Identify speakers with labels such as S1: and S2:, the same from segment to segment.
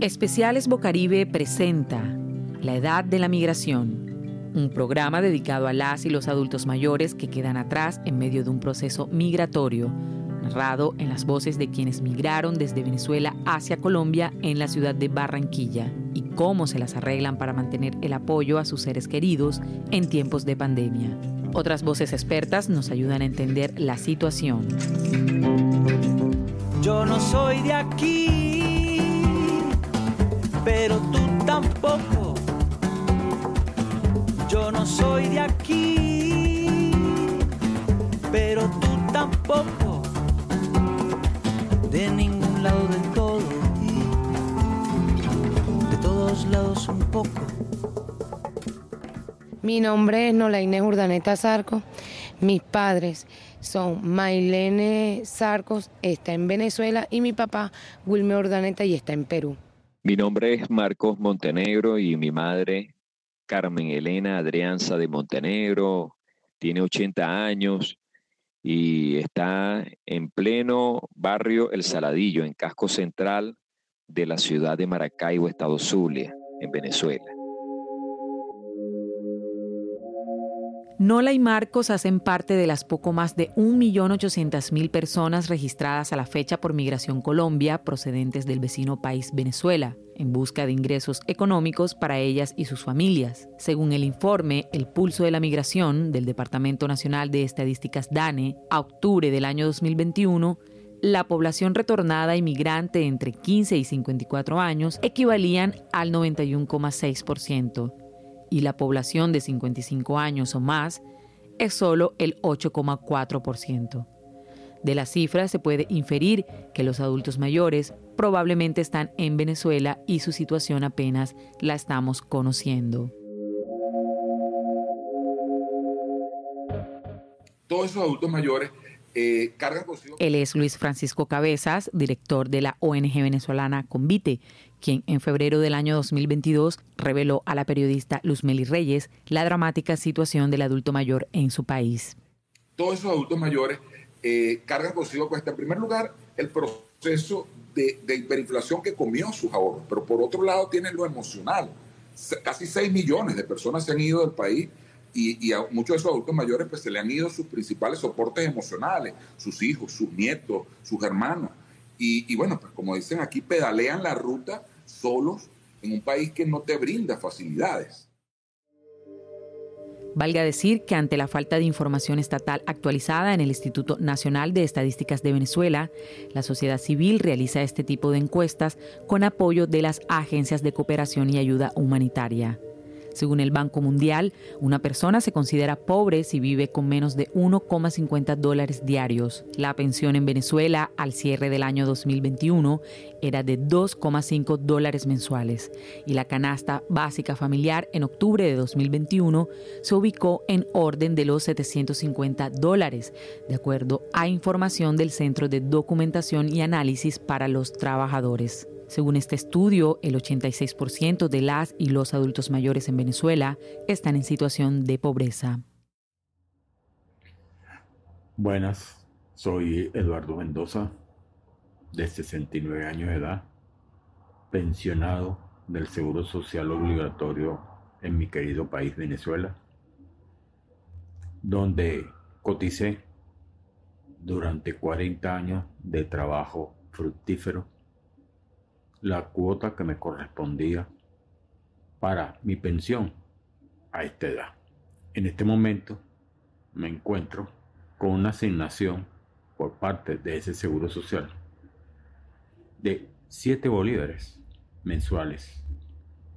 S1: Especiales Bocaribe presenta La Edad de la Migración, un programa dedicado a las y los adultos mayores que quedan atrás en medio de un proceso migratorio, narrado en las voces de quienes migraron desde Venezuela hacia Colombia en la ciudad de Barranquilla cómo se las arreglan para mantener el apoyo a sus seres queridos en tiempos de pandemia. Otras voces expertas nos ayudan a entender la situación.
S2: Yo no soy de aquí pero tú tampoco. Yo no soy de aquí, pero tú tampoco. De ningún lado del todo todos lados un poco.
S3: Mi nombre es Nolaine Urdaneta Zarco. Mis padres son Mailene Sarcos, está en Venezuela, y mi papá, Wilmer Urdaneta, y está en Perú.
S4: Mi nombre es Marcos Montenegro y mi madre, Carmen Elena Adrianza de Montenegro, tiene 80 años y está en pleno barrio El Saladillo, en casco central de la ciudad de Maracaibo, Estado Zulia, en Venezuela.
S1: Nola y Marcos hacen parte de las poco más de 1.800.000 personas registradas a la fecha por Migración Colombia procedentes del vecino país Venezuela, en busca de ingresos económicos para ellas y sus familias. Según el informe El Pulso de la Migración del Departamento Nacional de Estadísticas DANE, a octubre del año 2021, la población retornada inmigrante entre 15 y 54 años equivalían al 91,6% y la población de 55 años o más es solo el 8,4%. De la cifra se puede inferir que los adultos mayores probablemente están en Venezuela y su situación apenas la estamos conociendo.
S5: Todos esos adultos mayores eh,
S1: Él es Luis Francisco Cabezas, director de la ONG venezolana Convite, quien en febrero del año 2022 reveló a la periodista Luzmeli Reyes la dramática situación del adulto mayor en su país.
S5: Todos esos adultos mayores eh, cargan consigo, cuesta en primer lugar, el proceso de, de, hiperinflación que comió sus ahorros, pero por otro lado tienen lo emocional. Casi 6 millones de personas se han ido del país y, a muchos de esos adultos mayores pues se le han ido sus principales soportes emocionales, sus hijos, sus nietos, sus hermanos. Y, y, bueno, pues como dicen aquí, pedalean la ruta solos en un país que no te brinda facilidades.
S1: Valga decir que ante la falta de información estatal actualizada en el Instituto Nacional de Estadísticas de Venezuela, la sociedad civil realiza este tipo de encuestas con apoyo de las agencias de cooperación y ayuda humanitaria. Según el Banco Mundial, una persona se considera pobre si vive con menos de 1,50 dólares diarios. La pensión en Venezuela al cierre del año 2021 era de 2,5 dólares mensuales y la canasta básica familiar en octubre de 2021 se ubicó en orden de los 750 dólares, de acuerdo a información del Centro de Documentación y Análisis para los Trabajadores. Según este estudio, el 86% de las y los adultos mayores en Venezuela están en situación de pobreza.
S6: Buenas, soy Eduardo Mendoza, de 69 años de edad, pensionado del Seguro Social Obligatorio en mi querido país Venezuela, donde coticé durante 40 años de trabajo fructífero la cuota que me correspondía para mi pensión a esta edad. En este momento me encuentro con una asignación por parte de ese seguro social de 7 bolívares mensuales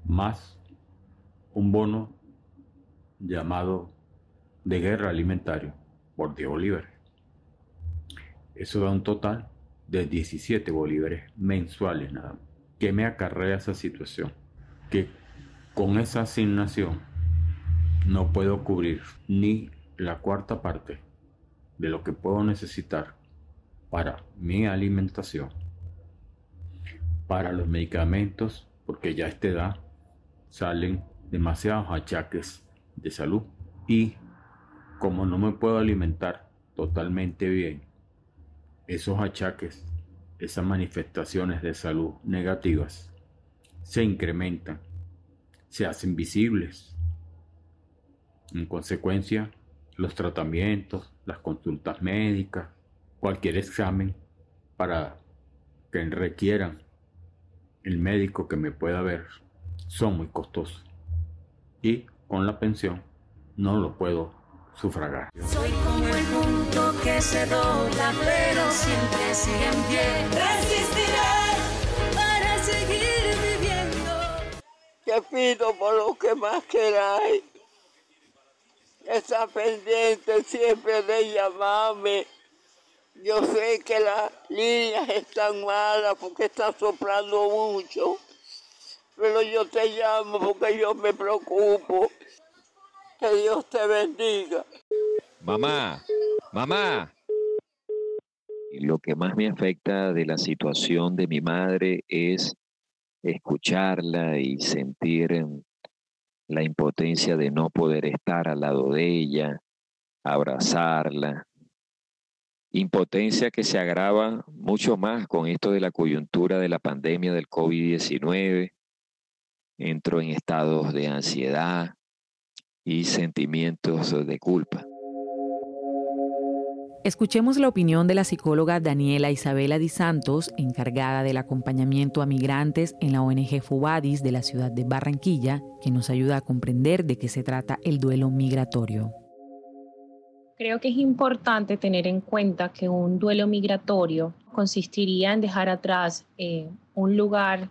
S6: más un bono llamado de guerra alimentario por 10 bolívares. Eso da un total de 17 bolívares mensuales nada más. ¿Qué me acarrea esa situación? Que con esa asignación no puedo cubrir ni la cuarta parte de lo que puedo necesitar para mi alimentación, para los medicamentos, porque ya a esta edad salen demasiados achaques de salud Y como no me puedo alimentar totalmente bien, esos achaques, esas manifestaciones de salud negativas se incrementan, se hacen visibles. En consecuencia, los tratamientos, las consultas médicas, cualquier examen para que requieran el médico que me pueda ver son muy costosos y con la pensión no lo puedo sufragar.
S7: Soy como el que se dobla pero siempre sigue en pie. Resistiré para seguir viviendo.
S8: Te pido por lo que más queráis. Está pendiente siempre de llamarme. Yo sé que las líneas están malas porque está soplando mucho, pero yo te llamo porque yo me preocupo. Que Dios te bendiga.
S4: Mamá, mamá. Lo que más me afecta de la situación de mi madre es escucharla y sentir la impotencia de no poder estar al lado de ella, abrazarla. Impotencia que se agrava mucho más con esto de la coyuntura de la pandemia del COVID-19. Entro en estados de ansiedad y sentimientos de culpa.
S1: Escuchemos la opinión de la psicóloga Daniela Isabela Di Santos, encargada del acompañamiento a migrantes en la ONG Fubadis de la ciudad de Barranquilla, que nos ayuda a comprender de qué se trata el duelo migratorio.
S9: Creo que es importante tener en cuenta que un duelo migratorio consistiría en dejar atrás eh, un lugar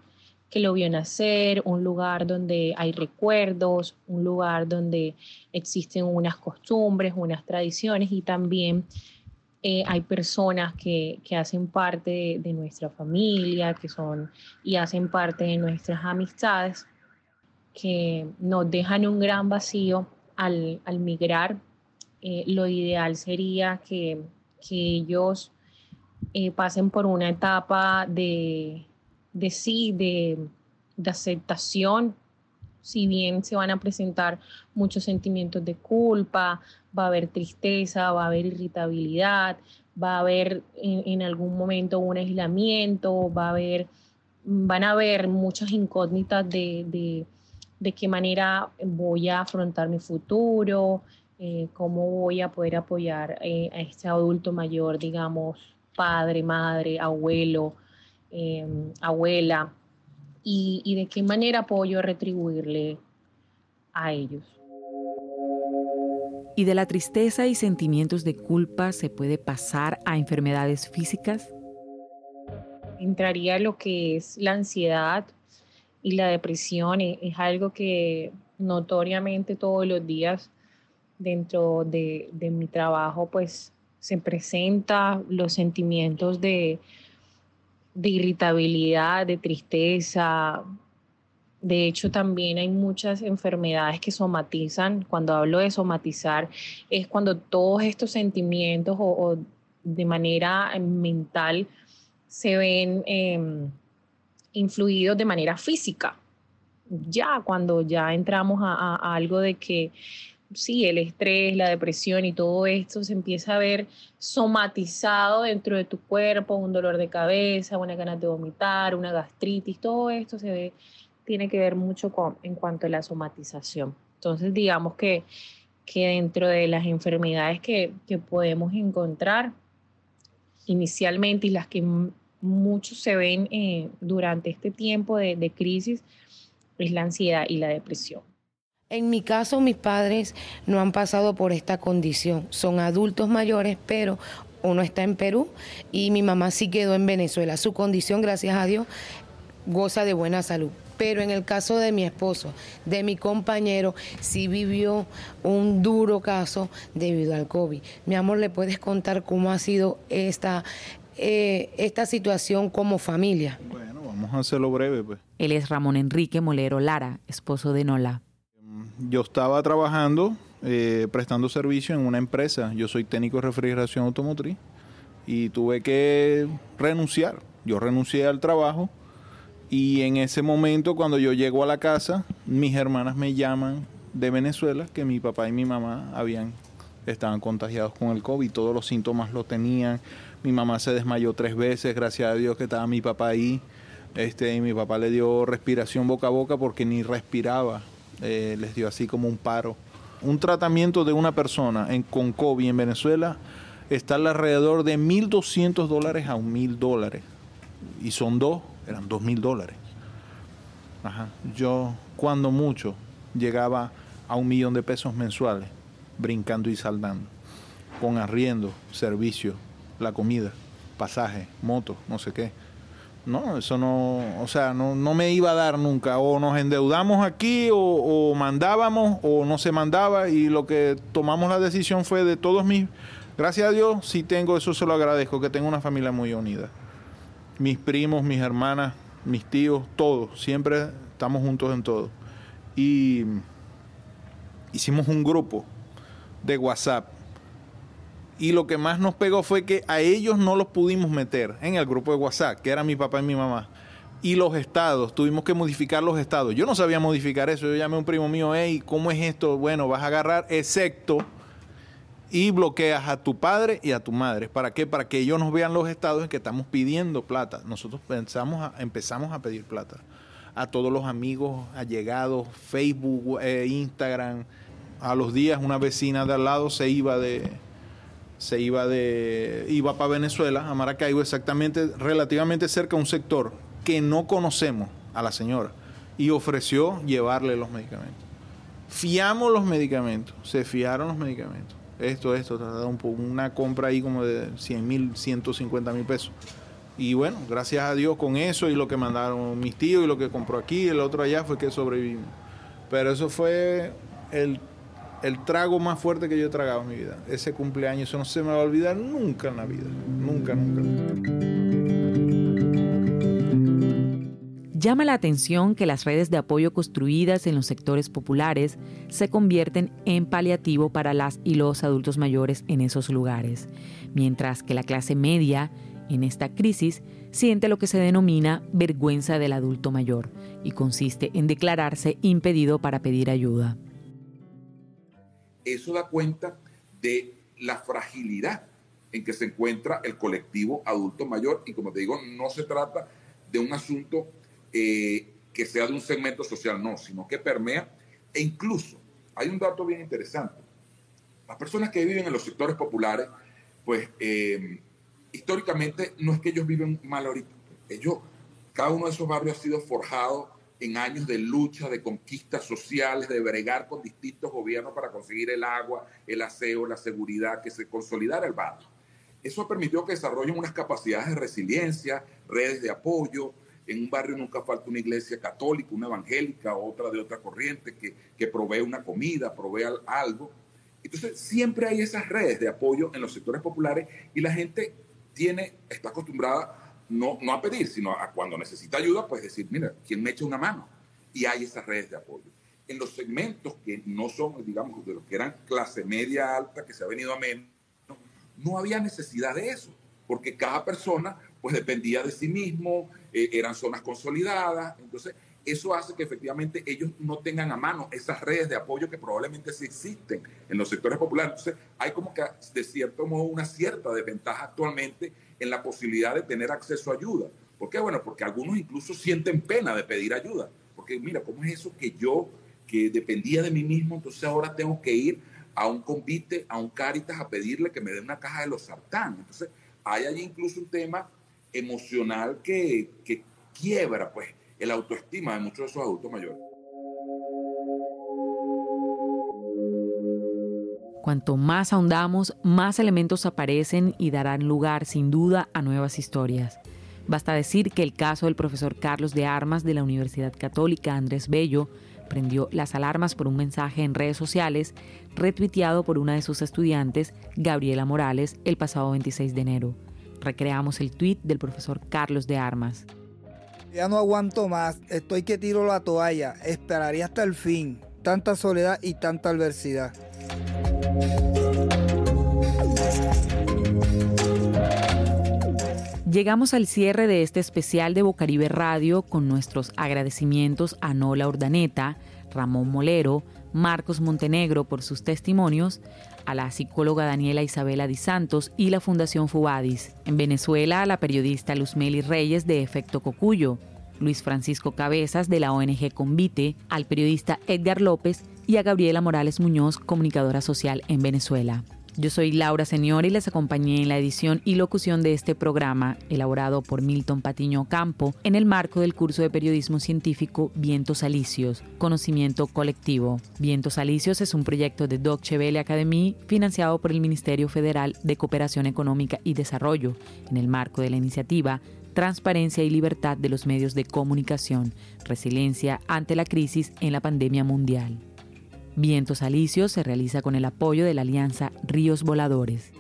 S9: que lo vio nacer, un lugar donde hay recuerdos, un lugar donde existen unas costumbres, unas tradiciones y también eh, hay personas que, hacen parte de, nuestra familia, que son y hacen parte de nuestras amistades, que nos dejan un gran vacío al, migrar. Eh, lo ideal sería que, ellos eh, pasen por una etapa de, de sí, de, de aceptación, si bien se van a presentar muchos sentimientos de culpa, va a haber tristeza, va a haber irritabilidad, va a haber en, algún momento un aislamiento, va a haber, van a haber muchas incógnitas de, de, qué manera voy a afrontar mi futuro, eh, cómo voy a poder apoyar eh, a este adulto mayor, digamos, padre, madre, abuelo, eh, abuela, y, y de qué manera puedo yo retribuirle a ellos.
S1: ¿Y de la tristeza y sentimientos de culpa se puede pasar a enfermedades físicas?
S9: Entraría lo que es la ansiedad y la depresión. E, es algo que notoriamente todos los días dentro de, de mi trabajo pues se presenta los sentimientos de, de irritabilidad, de tristeza. De hecho, también hay muchas enfermedades que somatizan. Cuando hablo de somatizar, es cuando todos estos sentimientos o, de manera mental se ven em, influidos de manera física. Ya cuando ya entramos a algo de que sí, el estrés, la depresión y todo esto se empieza a ver somatizado dentro de tu cuerpo, un dolor de cabeza, una ganas de vomitar, una gastritis, todo esto se ve, tiene que ver mucho con, en cuanto a la somatización. Entonces, digamos que, que dentro de las enfermedades que, podemos encontrar inicialmente y las que muchos se ven eh, durante este tiempo de crisis, es la ansiedad y la depresión.
S3: En mi caso, mis padres no han pasado por esta condición. Son adultos mayores, pero uno está en Perú y mi mamá sí quedó en Venezuela. Su condición, gracias a Dios, goza de buena salud. Pero en el caso de mi esposo, de mi compañero, sí vivió un duro caso debido al COVID. Mi amor, ¿le puedes contar cómo ha sido esta, eh, esta situación como familia?
S10: Bueno, vamos a hacerlo breve. Pues.
S1: Él es Ramón Enrique Molero Lara, esposo de Nola
S10: yo estaba trabajando, eh, prestando servicio en una empresa. Yo soy técnico de refrigeración automotriz y tuve que renunciar. Yo renuncié al trabajo y en ese momento cuando yo llego a la casa, mis hermanas me llaman de Venezuela que mi papá y mi mamá habían estaban contagiados con el COVID, todos los síntomas lo tenían. Mi mamá se desmayó tres veces, gracias a Dios que estaba mi papá ahí. Este, y mi papá le dio respiración boca a boca porque ni respiraba, eh, les dio así como un paro. Un tratamiento de una persona en, con COVID en Venezuela está alrededor de 1.200 dólares a 1.000 dólares. Y son dos, eran 2.000 dólares. Ajá. Yo, cuando mucho, llegaba a un millón de pesos mensuales, brincando y saldando, con arriendo, servicio, la comida, pasaje, moto, no sé qué. No, eso no, o sea, no, no me iba a dar nunca. O nos endeudamos aquí, o, o mandábamos, o no se mandaba, y lo que tomamos la decisión fue de todos mis, gracias a Dios, sí tengo, eso se lo agradezco, que tengo una familia muy unida. Mis primos, mis hermanas, mis tíos, todos, siempre estamos juntos en todo. Y hicimos un grupo de WhatsApp. Y lo que más nos pegó fue que a ellos no los pudimos meter en el grupo de WhatsApp, que era mi papá y mi mamá. Y los estados, tuvimos que modificar los estados. Yo no sabía modificar eso. Yo llamé a un primo mío, hey, ¿cómo es esto? Bueno, vas a agarrar excepto y bloqueas a tu padre y a tu madre. ¿Para qué? Para que ellos nos vean los estados en que estamos pidiendo plata. Nosotros pensamos a- empezamos a pedir plata a todos los amigos, allegados, Facebook, eh, Instagram. A los días una vecina de al lado se iba de se iba de iba para Venezuela, a Maracaibo, exactamente relativamente cerca a un sector que no conocemos a la señora y ofreció llevarle los medicamentos. Fiamos los medicamentos, se fiaron los medicamentos. Esto, esto, una compra ahí como de 100 mil, 150 mil pesos. Y bueno, gracias a Dios con eso y lo que mandaron mis tíos y lo que compró aquí y el otro allá fue que sobrevivimos. Pero eso fue el, el trago más fuerte que yo he tragado en mi vida. Ese cumpleaños, eso no se me va a olvidar nunca en la vida. Nunca, nunca.
S1: Llama la atención que las redes de apoyo construidas en los sectores populares se convierten en paliativo para las y los adultos mayores en esos lugares, mientras que la clase media, en esta crisis, siente lo que se denomina vergüenza del adulto mayor y consiste en declararse impedido para pedir ayuda.
S5: Eso da cuenta de la fragilidad en que se encuentra el colectivo adulto mayor. Y como te digo, no se trata de un asunto eh, que sea de un segmento social, no, sino que permea. E incluso hay un dato bien interesante. Las personas que viven en los sectores populares, pues eh, históricamente no es que ellos viven mal ahorita, ellos, cada uno de esos barrios ha sido forjado en años de lucha, de conquistas sociales, de bregar con distintos gobiernos para conseguir el agua, el aseo, la seguridad, que se consolidara el barrio. Eso permitió que desarrollen unas capacidades de resiliencia, redes de apoyo. En un barrio nunca falta una iglesia católica, una evangélica, otra de otra corriente que, que provee una comida, provee al- algo. Entonces, siempre hay esas redes de apoyo en los sectores populares y la gente tiene, está acostumbrada no, no a pedir, sino a cuando necesita ayuda, pues decir, mira, ¿quién me echa una mano? Y hay esas redes de apoyo. En los segmentos que no son, digamos, de los que eran clase media alta, que se ha venido a menos, no había necesidad de eso, porque cada persona pues dependía de sí mismo, eh, eran zonas consolidadas, entonces eso hace que efectivamente ellos no tengan a mano esas redes de apoyo que probablemente sí existen en los sectores populares. Entonces hay como que de cierto modo una cierta desventaja actualmente en la posibilidad de tener acceso a ayuda. ¿Por qué? Bueno, porque algunos incluso sienten pena de pedir ayuda, porque mira, ¿cómo es eso que yo, que dependía de mí mismo, entonces ahora tengo que ir a un convite, a un Caritas a pedirle que me dé una caja de los sartán? Entonces hay allí incluso un tema emocional que, que quiebra pues el autoestima de muchos de esos adultos mayores.
S1: Cuanto más ahondamos, más elementos aparecen y darán lugar, sin duda, a nuevas historias. Basta decir que el caso del profesor Carlos de Armas de la Universidad Católica Andrés Bello prendió las alarmas por un mensaje en redes sociales retuiteado por una de sus estudiantes, Gabriela Morales, el pasado 26 de enero. Recreamos el tuit del profesor Carlos de Armas.
S11: Ya no aguanto más, estoy que tiro la toalla, esperaría hasta el fin. Tanta soledad y tanta adversidad.
S1: Llegamos al cierre de este especial de Bocaribe Radio con nuestros agradecimientos a Nola Urdaneta, Ramón Molero, Marcos Montenegro por sus testimonios, a la psicóloga Daniela Isabela Di Santos y la Fundación Fubadis. En Venezuela, a la periodista Luzmeli Reyes de Efecto Cocuyo, Luis Francisco Cabezas de la ONG Convite, al periodista Edgar López y a Gabriela Morales Muñoz, comunicadora social en Venezuela. Yo soy Laura Señor y les acompañé en la edición y locución de este programa, elaborado por Milton Patiño Campo, en el marco del curso de periodismo científico Vientos Alicios, Conocimiento Colectivo. Vientos Alicios es un proyecto de Deutsche Welle Academy financiado por el Ministerio Federal de Cooperación Económica y Desarrollo, en el marco de la iniciativa Transparencia y Libertad de los Medios de Comunicación, Resiliencia ante la Crisis en la Pandemia Mundial. Vientos Alicios se realiza con el apoyo de la Alianza Ríos Voladores.